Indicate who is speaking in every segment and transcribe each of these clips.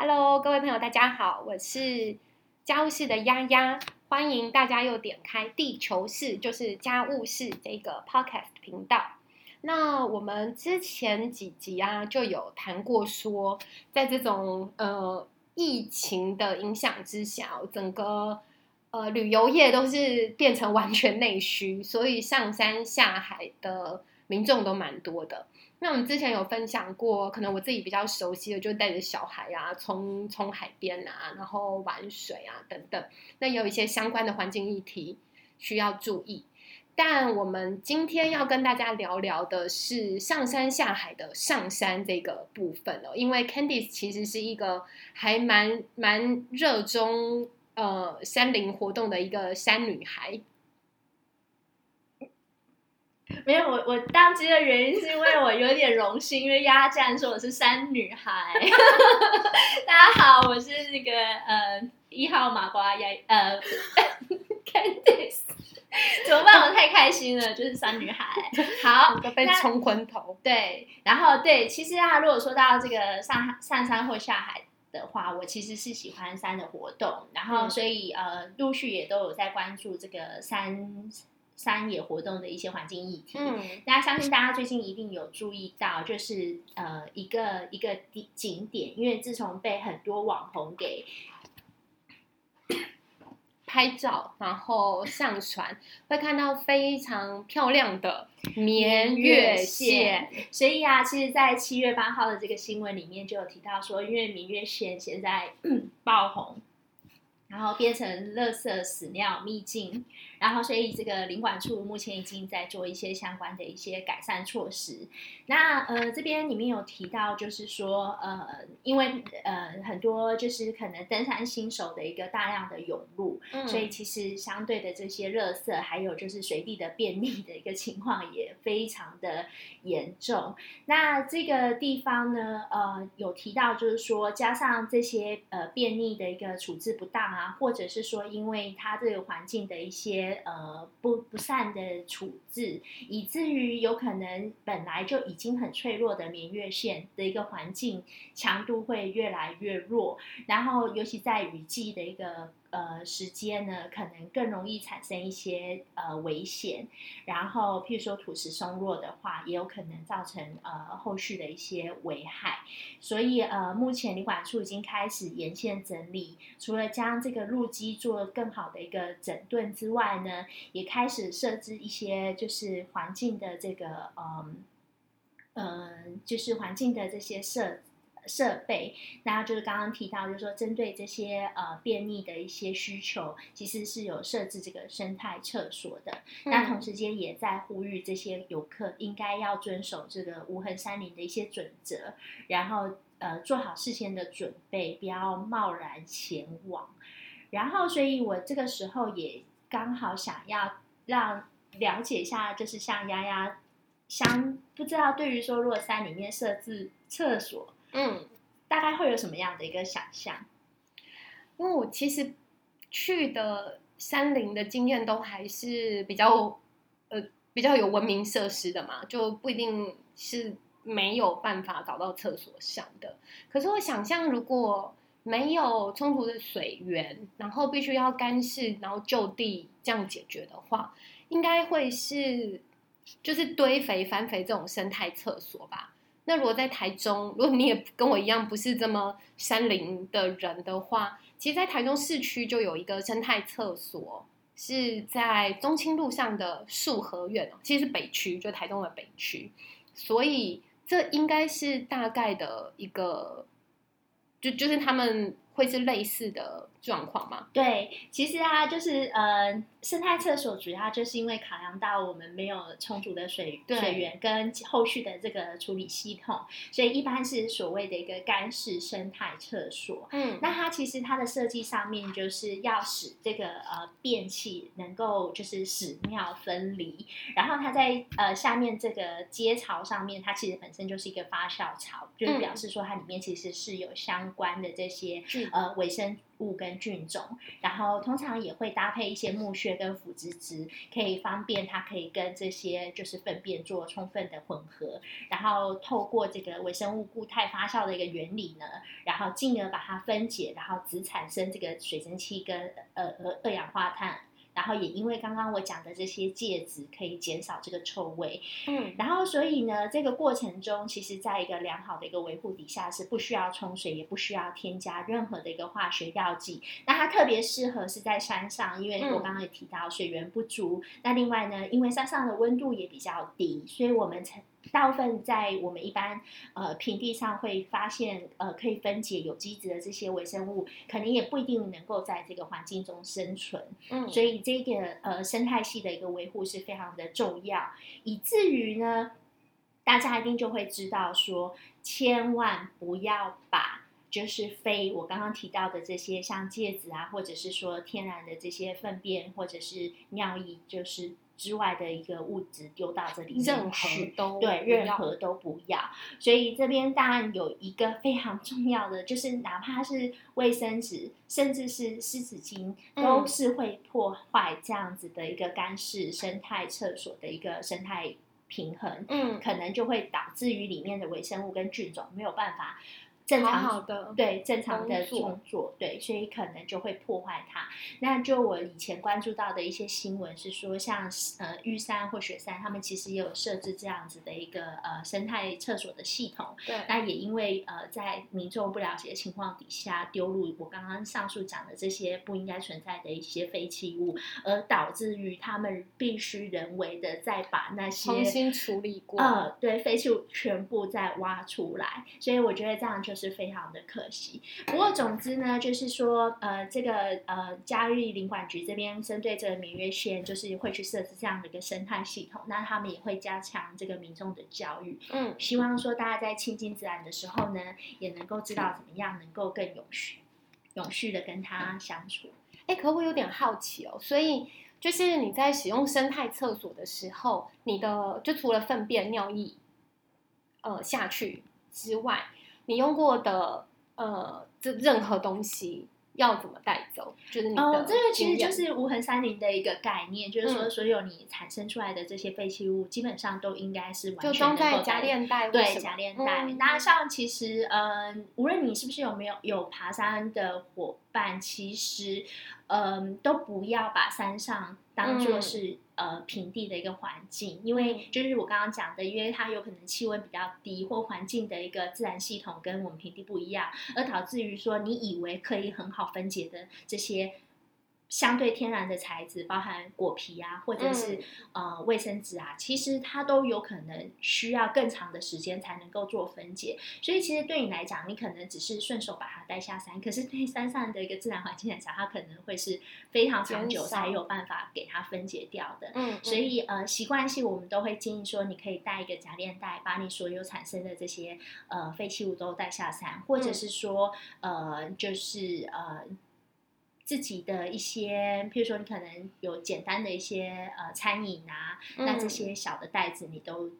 Speaker 1: Hello，各位朋友，大家好，我是家务事的丫丫，欢迎大家又点开地球事，就是家务事这个 Podcast 频道。那我们之前几集啊，就有谈过说，在这种呃疫情的影响之下，整个呃旅游业都是变成完全内需，所以上山下海的民众都蛮多的。那我们之前有分享过，可能我自己比较熟悉的，就带着小孩啊，冲冲海边啊，然后玩水啊等等。那有一些相关的环境议题需要注意。但我们今天要跟大家聊聊的是上山下海的上山这个部分哦，因为 Candice 其实是一个还蛮蛮热衷呃山林活动的一个山女孩。
Speaker 2: 没有我，我当机的原因是因为我有点荣幸，因为丫竟然说我是山女孩。大家好，我是那个呃一号麻瓜丫呃 Candice，怎么办？我太开心了，就是山女孩。好，
Speaker 1: 被冲昏头。
Speaker 2: 对，然后对，其实啊，如果说到这个上上山或下海的话，我其实是喜欢山的活动，然后所以呃，陆续也都有在关注这个山。山野活动的一些环境议题，嗯，大家相信大家最近一定有注意到，就是呃一个一个景景点，因为自从被很多网红给
Speaker 1: 拍照，然后上传，会看到非常漂亮的绵月线，
Speaker 2: 所以啊，其实，在七月八号的这个新闻里面就有提到说，因为明月线现在 爆红。然后变成垃圾屎尿秘境，然后所以这个领馆处目前已经在做一些相关的一些改善措施。那呃这边里面有提到，就是说呃因为呃很多就是可能登山新手的一个大量的涌入，所以其实相对的这些垃圾还有就是随地的便利的一个情况也非常的严重。那这个地方呢呃有提到就是说加上这些呃便利的一个处置不当。啊，或者是说，因为它这个环境的一些呃不不善的处置，以至于有可能本来就已经很脆弱的明月线的一个环境强度会越来越弱，然后尤其在雨季的一个。呃，时间呢，可能更容易产生一些呃危险。然后，譬如说土石松落的话，也有可能造成呃后续的一些危害。所以，呃，目前旅管处已经开始沿线整理，除了将这个路基做更好的一个整顿之外呢，也开始设置一些就是环境的这个嗯嗯，就是环境的这些设。设备，那就是刚刚提到，就是说针对这些呃便利的一些需求，其实是有设置这个生态厕所的。那同时间也在呼吁这些游客应该要遵守这个无痕山林的一些准则，然后呃做好事先的准备，不要贸然前往。然后，所以我这个时候也刚好想要让了解一下，就是像丫丫，相不知道对于说如果山里面设置厕所。嗯，大概会有什么样的一个想象？
Speaker 1: 因为我其实去的山林的经验都还是比较呃比较有文明设施的嘛，就不一定是没有办法找到厕所上的。可是我想象，如果没有充足的水源，然后必须要干式，然后就地这样解决的话，应该会是就是堆肥翻肥这种生态厕所吧。那如果在台中，如果你也跟我一样不是这么山林的人的话，其实，在台中市区就有一个生态厕所，是在中清路上的树和苑哦，其实是北区，就台中的北区，所以这应该是大概的一个，就就是他们会是类似的状况吗？
Speaker 2: 对，其实啊，就是呃。生态厕所主要就是因为考量到我们没有充足的水水源跟后续的这个处理系统，所以一般是所谓的一个干式生态厕所。嗯，那它其实它的设计上面就是要使这个呃便器能够就是屎尿分离，然后它在呃下面这个接槽上面，它其实本身就是一个发酵槽，就是表示说它里面其实是有相关的这些呃微生物跟菌种，然后通常也会搭配一些木屑跟腐殖质，可以方便它可以跟这些就是粪便做充分的混合，然后透过这个微生物固态发酵的一个原理呢，然后进而把它分解，然后只产生这个水蒸气跟呃呃二氧化碳。然后也因为刚刚我讲的这些介质可以减少这个臭味，
Speaker 1: 嗯，
Speaker 2: 然后所以呢，这个过程中，其实在一个良好的一个维护底下，是不需要冲水，也不需要添加任何的一个化学药剂。那它特别适合是在山上，因为我刚刚也提到水源不足。那另外呢，因为山上的温度也比较低，所以我们才。大部分在我们一般呃平地上会发现呃可以分解有机质的这些微生物，可能也不一定能够在这个环境中生存。
Speaker 1: 嗯，
Speaker 2: 所以这个呃生态系的一个维护是非常的重要，以至于呢，大家一定就会知道说，千万不要把就是非我刚刚提到的这些像芥子啊，或者是说天然的这些粪便或者是尿液，就是。之外的一个物质丢到这里面
Speaker 1: 任何都
Speaker 2: 对，任何都不要。所以这边当然有一个非常重要的，就是哪怕是卫生纸，甚至是湿纸巾，都是会破坏这样子的一个干式生态厕所的一个生态平衡。
Speaker 1: 嗯，
Speaker 2: 可能就会导致于里面的微生物跟菌种没有办法。正
Speaker 1: 常的
Speaker 2: 对正常的工作对，所以可能就会破坏它。那就我以前关注到的一些新闻是说，像呃玉山或雪山，他们其实也有设置这样子的一个呃生态厕所的系统。
Speaker 1: 对，
Speaker 2: 那也因为呃在民众不了解的情况底下，丢入我刚刚上述讲的这些不应该存在的一些废弃物，而导致于他们必须人为的再把那些
Speaker 1: 重新处理过。
Speaker 2: 呃，对，废弃物全部再挖出来。所以我觉得这样就。是非常的可惜。不过，总之呢，就是说，呃，这个呃，嘉义领管局这边针对这个明月线，就是会去设置这样的一个生态系统。那他们也会加强这个民众的教育，
Speaker 1: 嗯，
Speaker 2: 希望说大家在亲近自然的时候呢，也能够知道怎么样能够更永续、永续的跟它相处。
Speaker 1: 哎，可我有点好奇哦，所以就是你在使用生态厕所的时候，你的就除了粪便、尿液，呃，下去之外。你用过的呃，这任何东西要怎么带走？就是你的
Speaker 2: 哦，这个其实就是无痕山林的一个概念，就是说所有你产生出来的这些废弃物，基本上都应该是完全
Speaker 1: 装在夹链袋，
Speaker 2: 对夹链袋。那像其实嗯，无论你是不是有没有有爬山的伙伴，其实嗯，都不要把山上当做是。呃，平地的一个环境，因为就是我刚刚讲的，因为它有可能气温比较低，或环境的一个自然系统跟我们平地不一样，而导致于说你以为可以很好分解的这些。相对天然的材质，包含果皮啊，或者是呃卫生纸啊，其实它都有可能需要更长的时间才能够做分解。所以其实对你来讲，你可能只是顺手把它带下山，可是对山上的一个自然环境来讲，它可能会是非常长久才有办法给它分解掉的。
Speaker 1: 嗯，
Speaker 2: 所以呃习惯性我们都会建议说，你可以带一个夹链袋，把你所有产生的这些呃废弃物都带下山，或者是说呃就是呃。自己的一些，譬如说你可能有简单的一些呃餐饮啊，那这些小的袋子你都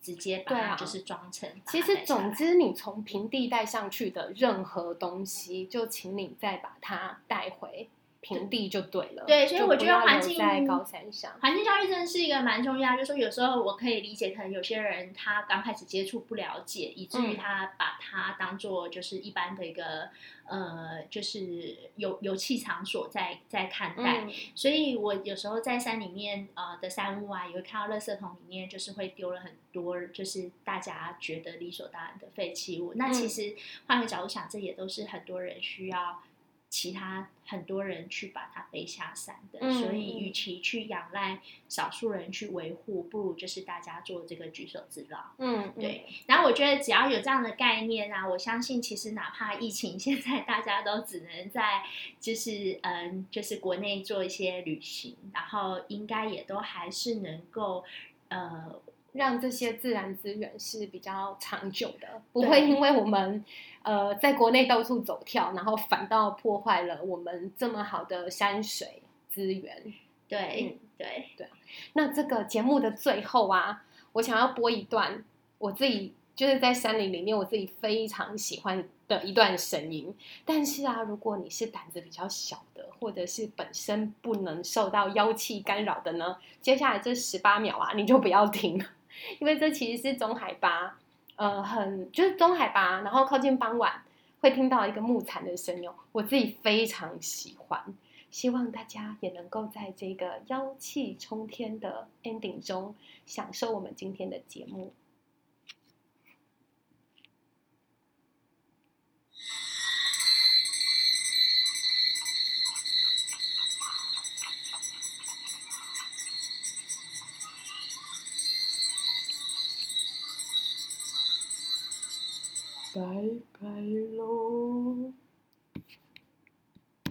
Speaker 2: 直接把它就是装成。
Speaker 1: 其实总之，你从平地带上去的任何东西，就请你再把它带回。平地就对了，
Speaker 2: 对，所以我觉得环境
Speaker 1: 在高山上，
Speaker 2: 环境教育真的是一个蛮重要。就说有时候我可以理解，可能有些人他刚开始接触不了解，以至于他把它当做就是一般的一个呃，就是游游气场所在在看待。所以我有时候在山里面呃的山屋啊，也会看到垃圾桶里面就是会丢了很多，就是大家觉得理所当然的废弃物。那其实换个角度想，这也都是很多人需要。其他很多人去把它背下山的，所以与其去仰赖少数人去维护，不如就是大家做这个举手之劳。
Speaker 1: 嗯，
Speaker 2: 对。然后我觉得只要有这样的概念啊，我相信其实哪怕疫情现在大家都只能在就是嗯就是国内做一些旅行，然后应该也都还是能够呃。
Speaker 1: 让这些自然资源是比较长久的，不会因为我们呃在国内到处走跳，然后反倒破坏了我们这么好的山水资源。
Speaker 2: 对，对，
Speaker 1: 对。那这个节目的最后啊，我想要播一段我自己就是在山林里面我自己非常喜欢的一段声音。但是啊，如果你是胆子比较小的，或者是本身不能受到妖气干扰的呢，接下来这十八秒啊，你就不要听，因为这其实是中海拔，呃，很就是中海拔，然后靠近傍晚会听到一个木蝉的声音，我自己非常喜欢。希望大家也能够在这个妖气冲天的 ending 中享受我们今天的节目。拜拜喽！